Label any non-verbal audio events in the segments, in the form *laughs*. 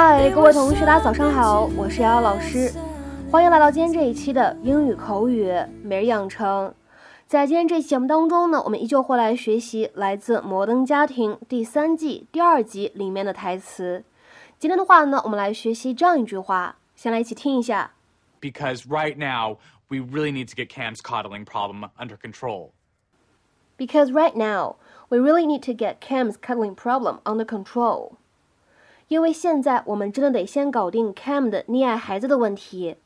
嗨，各位同学，大家早上好，我是瑶瑶老师，欢迎来到今天这一期的英语口语每日养成。在今天这期节目当中呢，我们依旧会来学习来自《摩登家庭》第三季第二集里面的台词。今天的话呢，我们来学习这样一句话，先来一起听一下。Because right now we really need to get Cam's coddling problem under control. Because right now we really need to get Cam's cuddling problem under control. 因为现在我们真的得先搞定 Cam 的溺爱孩子的问题。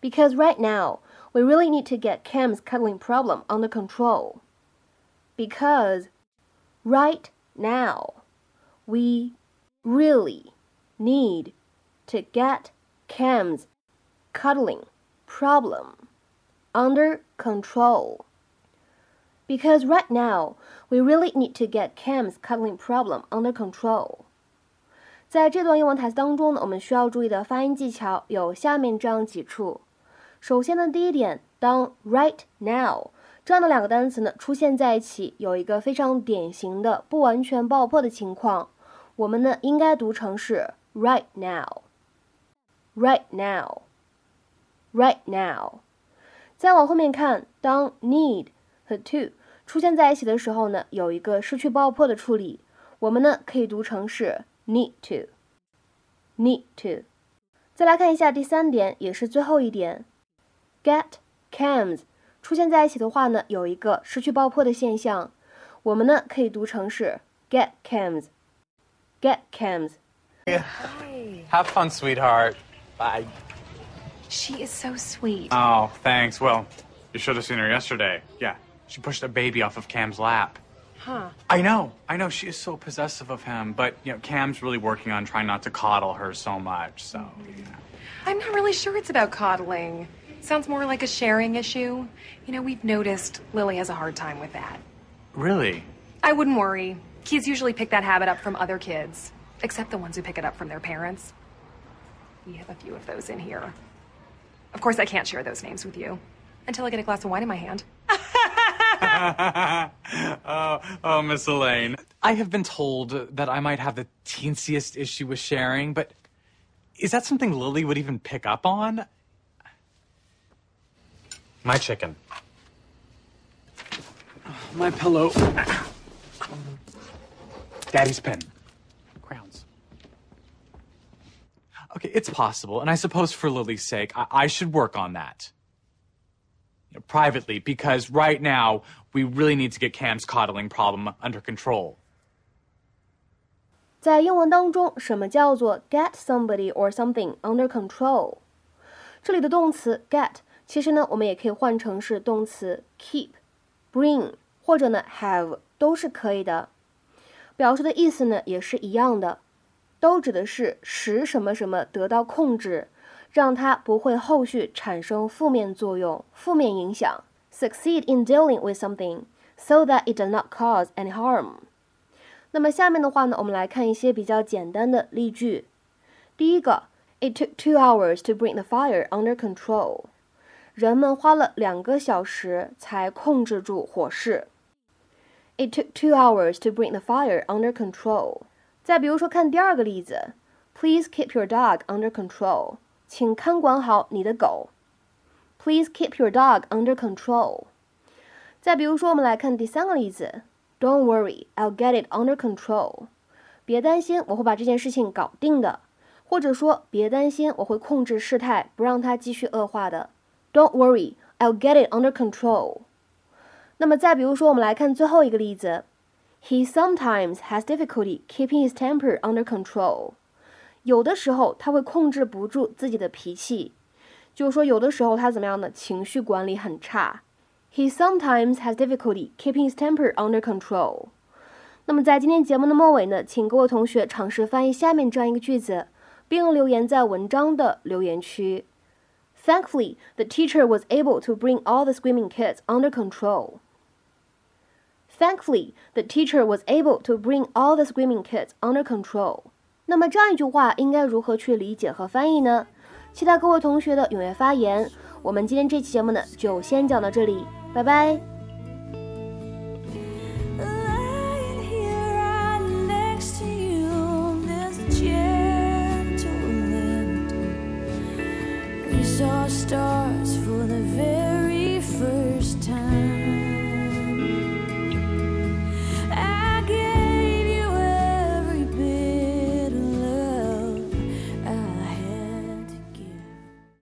Because right now we really need to get Cam's cuddling problem under control. Because right now we really need to get Cam's cuddling problem under control. Because right now we really need to get Cam's cuddling problem under control. 在这段英文台词当中呢，我们需要注意的发音技巧有下面这样几处。首先呢，第一点，当 right now 这样的两个单词呢出现在一起，有一个非常典型的不完全爆破的情况，我们呢应该读成是 right now，right now，right now。再往后面看，当 need 和 to 出现在一起的时候呢，有一个失去爆破的处理，我们呢可以读成是。need to need to。再来看一下第三点，也是最后一点，get Cam's 出现在一起的话呢，有一个失去爆破的现象，我们呢可以读成是 get Cam's，get Cam's。Have fun, sweetheart. Bye. She is so sweet. Oh, thanks. Well, you should have seen her yesterday. Yeah, she pushed a baby off of Cam's lap. Huh. I know, I know. She is so possessive of him, but you know, Cam's really working on trying not to coddle her so much. So. I'm not really sure it's about coddling. Sounds more like a sharing issue. You know, we've noticed Lily has a hard time with that. Really? I wouldn't worry. Kids usually pick that habit up from other kids, except the ones who pick it up from their parents. We have a few of those in here. Of course, I can't share those names with you until I get a glass of wine in my hand. *laughs* *laughs* oh, oh, Miss Elaine. I have been told that I might have the teensiest issue with sharing, but is that something Lily would even pick up on? My chicken. My pillow. Daddy's pen. Crowns. Okay, it's possible, and I suppose for Lily's sake, I, I should work on that privately because right now we really need to get Cam's coddling problem under control. 在英文当中，什么叫做 get somebody or something under control？这里的动词 get，其实呢，我们也可以换成是动词 keep、bring 或者呢 have 都是可以的，表示的意思呢也是一样的，都指的是使什么什么得到控制。 让它不会后续产生负面作用、负面影响。Succeed in dealing with something so that it does not cause any harm。那么下面的话呢，我们来看一些比较简单的例句。第一个，It took two hours to bring the fire under control。人们花了两个小时才控制住火势。It took two hours to bring the fire under control。再比如说，看第二个例子，Please keep your dog under control。 请看管好你的狗。Please keep your dog under control。再比如说，我们来看第三个例子，Don't worry, I'll get it under control。别担心，我会把这件事情搞定的。或者说，别担心，我会控制事态，不让它继续恶化的。Don't worry, I'll get it under control。那么再比如说，我们来看最后一个例子，He sometimes has difficulty keeping his temper under control。 有的时候他会控制不住自己的脾气，就是说有的时候他怎么样呢？情绪管理很差。He sometimes has difficulty keeping his temper under control。那么在今天节目的末尾呢，请各位同学尝试翻译下面这样一个句子，并留言在文章的留言区。Thankfully, the teacher was able to bring all the screaming kids under control. Thankfully, the teacher was able to bring all the screaming kids under control. 那么这样一句话应该如何去理解和翻译呢？期待各位同学的踊跃发言。我们今天这期节目呢，就先讲到这里，拜拜。